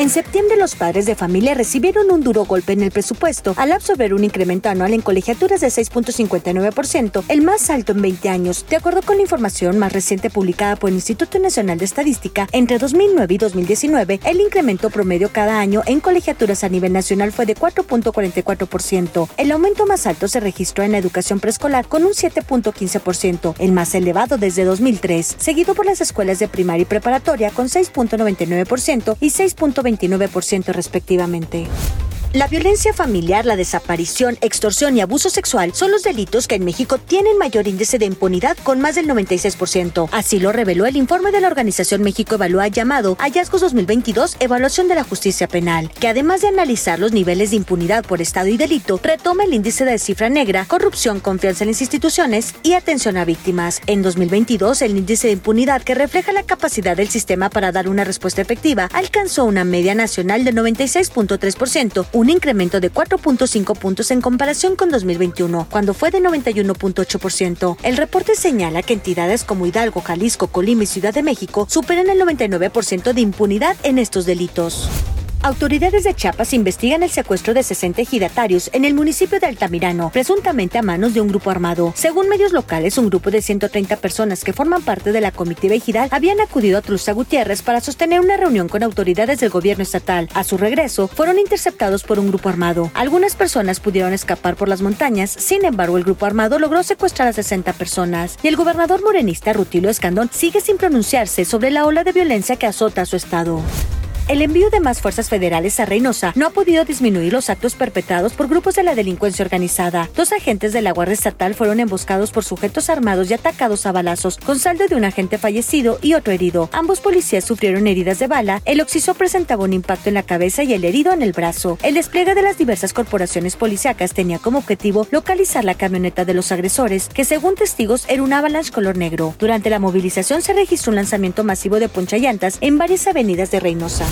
En septiembre los padres de familia recibieron un duro golpe en el presupuesto al absorber un incremento anual en colegiaturas de 6.59%, el más alto en 20 años, de acuerdo con la información más reciente publicada por el Instituto Nacional de Estadística. Entre 2009 y 2019, el incremento promedio cada año en colegiaturas a nivel nacional fue de 4.44%. El aumento más alto se registró en la educación preescolar con un 7.15%, el más elevado desde 2003, seguido por las escuelas de primaria y preparatoria con 6.99% y 6.29% respectivamente. La violencia familiar, la desaparición, extorsión y abuso sexual son los delitos que en México tienen mayor índice de impunidad con más del 96%. Así lo reveló el informe de la organización México Evalúa llamado Hallazgos 2022 Evaluación de la Justicia Penal, que además de analizar los niveles de impunidad por estado y delito, retoma el índice de cifra negra, corrupción, confianza en las instituciones y atención a víctimas. En 2022, el índice de impunidad que refleja la capacidad del sistema para dar una respuesta efectiva alcanzó una media nacional de 96.3%, un incremento de 4.5 puntos en comparación con 2021, cuando fue de 91.8%. El reporte señala que entidades como Hidalgo, Jalisco, Colima y Ciudad de México superan el 99% de impunidad en estos delitos. Autoridades de Chiapas investigan el secuestro de 60 ejidatarios en el municipio de Altamirano, presuntamente a manos de un grupo armado. Según medios locales, un grupo de 130 personas que forman parte de la comitiva ejidal habían acudido a Truza Gutiérrez para sostener una reunión con autoridades del gobierno estatal. A su regreso, fueron interceptados por un grupo armado. Algunas personas pudieron escapar por las montañas, sin embargo, el grupo armado logró secuestrar a 60 personas. Y el gobernador morenista Rutilio Escandón sigue sin pronunciarse sobre la ola de violencia que azota a su estado. El envío de más fuerzas federales a Reynosa no ha podido disminuir los actos perpetrados por grupos de la delincuencia organizada. Dos agentes de la Guardia Estatal fueron emboscados por sujetos armados y atacados a balazos, con saldo de un agente fallecido y otro herido. Ambos policías sufrieron heridas de bala, el occiso presentaba un impacto en la cabeza y el herido en el brazo. El despliegue de las diversas corporaciones policíacas tenía como objetivo localizar la camioneta de los agresores, que según testigos era un Avalanche color negro. Durante la movilización se registró un lanzamiento masivo de ponchallantas en varias avenidas de Reynosa.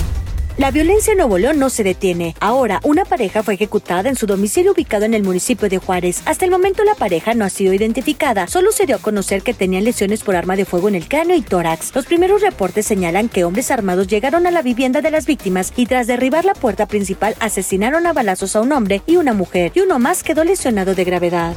La violencia en Nuevo León no se detiene. Ahora, una pareja fue ejecutada en su domicilio ubicado en el municipio de Juárez. Hasta el momento la pareja no ha sido identificada. Solo se dio a conocer que tenían lesiones por arma de fuego en el cráneo y tórax. Los primeros reportes señalan que hombres armados llegaron a la vivienda de las víctimas y tras derribar la puerta principal asesinaron a balazos a un hombre y una mujer, y uno más quedó lesionado de gravedad.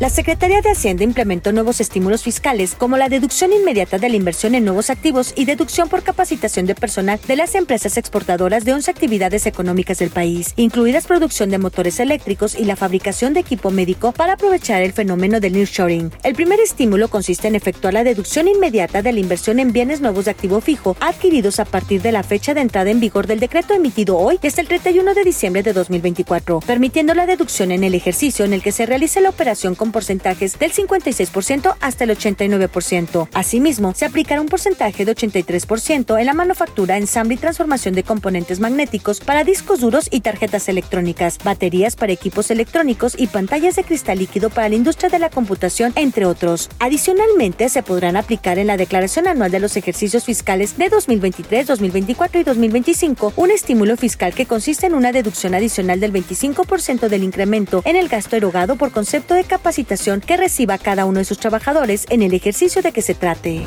La Secretaría de Hacienda implementó nuevos estímulos fiscales como la deducción inmediata de la inversión en nuevos activos y deducción por capacitación de personal de las empresas exportadoras de 11 actividades económicas del país, incluidas producción de motores eléctricos y la fabricación de equipo médico para aprovechar el fenómeno del nearshoring. El primer estímulo consiste en efectuar la deducción inmediata de la inversión en bienes nuevos de activo fijo adquiridos a partir de la fecha de entrada en vigor del decreto emitido hoy desde el 31 de diciembre de 2024, permitiendo la deducción en el ejercicio en el que se realice la operación con porcentajes del 56% hasta el 89%. Asimismo, se aplicará un porcentaje de 83% en la manufactura, ensamble y transformación de componentes magnéticos para discos duros y tarjetas electrónicas, baterías para equipos electrónicos y pantallas de cristal líquido para la industria de la computación, entre otros. Adicionalmente, se podrán aplicar en la declaración anual de los ejercicios fiscales de 2023, 2024 y 2025 un estímulo fiscal que consiste en una deducción adicional del 25% del incremento en el gasto erogado por concepto de capacitación que reciba cada uno de sus trabajadores en el ejercicio de que se trate.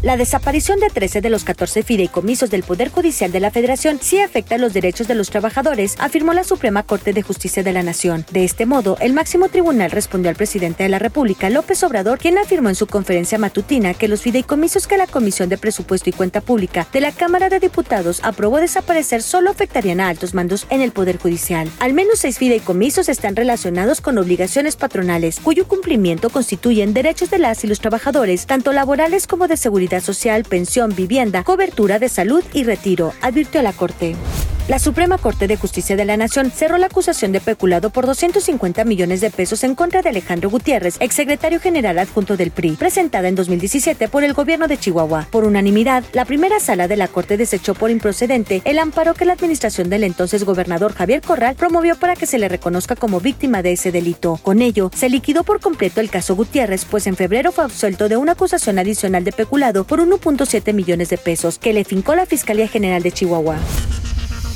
La desaparición de 13 de los 14 fideicomisos del Poder Judicial de la Federación sí afecta los derechos de los trabajadores, afirmó la Suprema Corte de Justicia de la Nación. De este modo, el máximo tribunal respondió al presidente de la República, López Obrador, quien afirmó en su conferencia matutina que los fideicomisos que la Comisión de Presupuesto y Cuenta Pública de la Cámara de Diputados aprobó desaparecer solo afectarían a altos mandos en el Poder Judicial. Al menos seis fideicomisos están relacionados con obligaciones patronales, cuyo cumplimiento constituyen derechos de las y los trabajadores, tanto laborales como de seguridad social, pensión, vivienda, cobertura de salud y retiro, advirtió la Corte. La Suprema Corte de Justicia de la Nación cerró la acusación de peculado por 250 millones de pesos en contra de Alejandro Gutiérrez, exsecretario general adjunto del PRI, presentada en 2017 por el gobierno de Chihuahua. Por unanimidad, la primera sala de la Corte desechó por improcedente el amparo que la administración del entonces gobernador Javier Corral promovió para que se le reconozca como víctima de ese delito. Con ello, se liquidó por completo el caso Gutiérrez, pues en febrero fue absuelto de una acusación adicional de peculado por 1.7 millones de pesos que le fincó la Fiscalía General de Chihuahua.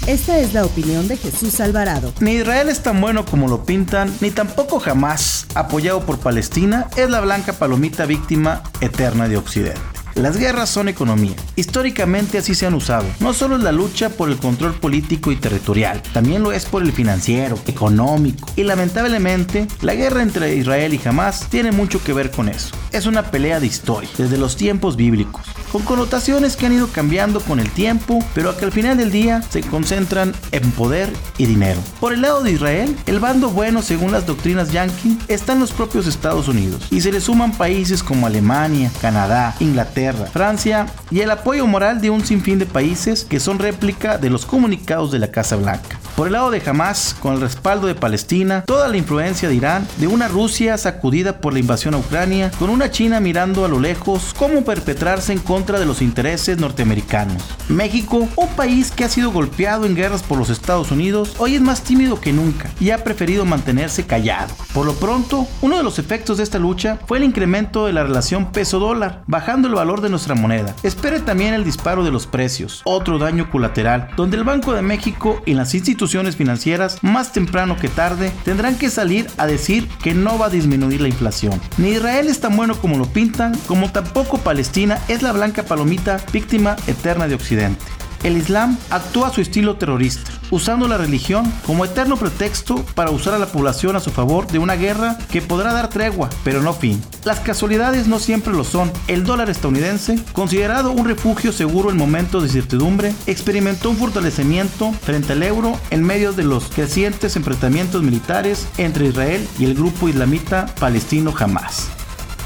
Esta es la opinión de Jesús Alvarado. Ni Israel es tan bueno como lo pintan, ni tampoco jamás, apoyado por Palestina, es la blanca palomita víctima eterna de Occidente. Las guerras son economía. Históricamente así se han usado. No solo es la lucha por el control político y territorial, también lo es por el financiero, económico. Y lamentablemente, la guerra entre Israel y Hamas tiene mucho que ver con eso. Es una pelea de historia, desde los tiempos bíblicos, con connotaciones que han ido cambiando con el tiempo, pero que al final del día se concentran en poder y dinero. Por el lado de Israel, el bando bueno según las doctrinas yankee están los propios Estados Unidos, y se le suman países como Alemania, Canadá, Inglaterra, Francia y el apoyo moral de un sinfín de países que son réplica de los comunicados de la Casa Blanca. Por el lado de Hamas, con el respaldo de Palestina, toda la influencia de Irán, de una Rusia sacudida por la invasión a Ucrania, con una China mirando a lo lejos cómo perpetrarse en contra de los intereses norteamericanos. México, un país que ha sido golpeado en guerras por los Estados Unidos, hoy es más tímido que nunca y ha preferido mantenerse callado. Por lo pronto, uno de los efectos de esta lucha fue el incremento de la relación peso-dólar, bajando el valor de nuestra moneda. Espere también el disparo de los precios, otro daño colateral, donde el Banco de México y las instituciones instituciones financieras, más temprano que tarde, tendrán que salir a decir que no va a disminuir la inflación. Ni Israel es tan bueno como lo pintan, como tampoco Palestina es la blanca palomita víctima eterna de Occidente. El Islam actúa a su estilo terrorista, usando la religión como eterno pretexto para usar a la población a su favor de una guerra que podrá dar tregua, pero no fin. Las casualidades no siempre lo son. El dólar estadounidense, considerado un refugio seguro en momentos de incertidumbre, experimentó un fortalecimiento frente al euro en medio de los crecientes enfrentamientos militares entre Israel y el grupo islamita palestino Hamas.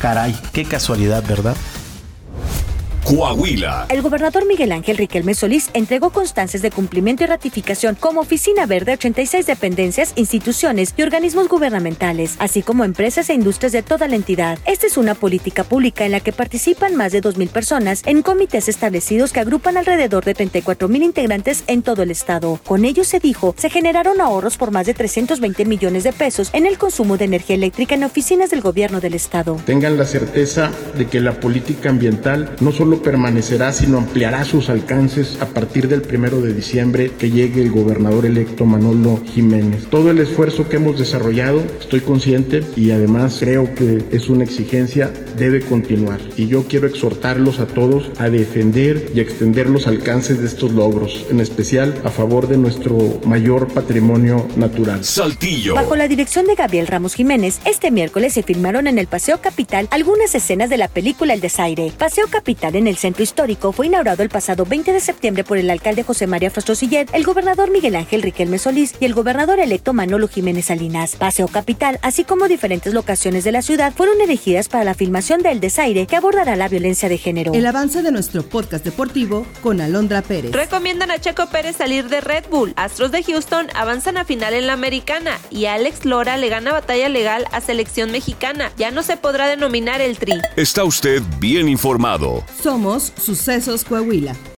Caray, qué casualidad, ¿verdad? Coahuila. El gobernador Miguel Ángel Riquelme Solís entregó constancias de cumplimiento y ratificación como Oficina Verde a 86 dependencias, instituciones y organismos gubernamentales, así como empresas e industrias de toda la entidad. Esta es una política pública en la que participan más de 2.000 personas en comités establecidos que agrupan alrededor de 34.000 integrantes en todo el estado. Con ello, se dijo, se generaron ahorros por más de 320 millones de pesos en el consumo de energía eléctrica en oficinas del gobierno del estado. Tengan la certeza de que la política ambiental no solo permanecerá, sino ampliará sus alcances a partir del primero de diciembre que llegue el gobernador electo Manolo Jiménez. Todo el esfuerzo que hemos desarrollado, estoy consciente y además creo que es una exigencia, debe continuar. Y yo quiero exhortarlos a todos a defender y extender los alcances de estos logros, en especial a favor de nuestro mayor patrimonio natural. Saltillo. Bajo la dirección de Gabriel Ramos Jiménez, este miércoles se filmaron en el Paseo Capital algunas escenas de la película El Desaire. Paseo Capital en el centro histórico fue inaugurado el pasado 20 de septiembre por el alcalde José María Sillet, el gobernador Miguel Ángel Riquelme Solís y el gobernador electo Manolo Jiménez Salinas. Paseo Capital, así como diferentes locaciones de la ciudad, fueron elegidas para la filmación de El Desaire, que abordará la violencia de género. El avance de nuestro podcast deportivo con Alondra Pérez. Recomiendan a Checo Pérez salir de Red Bull. Astros de Houston avanzan a final en la americana y Alex Lora le gana batalla legal a selección mexicana. Ya no se podrá denominar el tri. Está usted bien informado. Somos Sucesos Coahuila.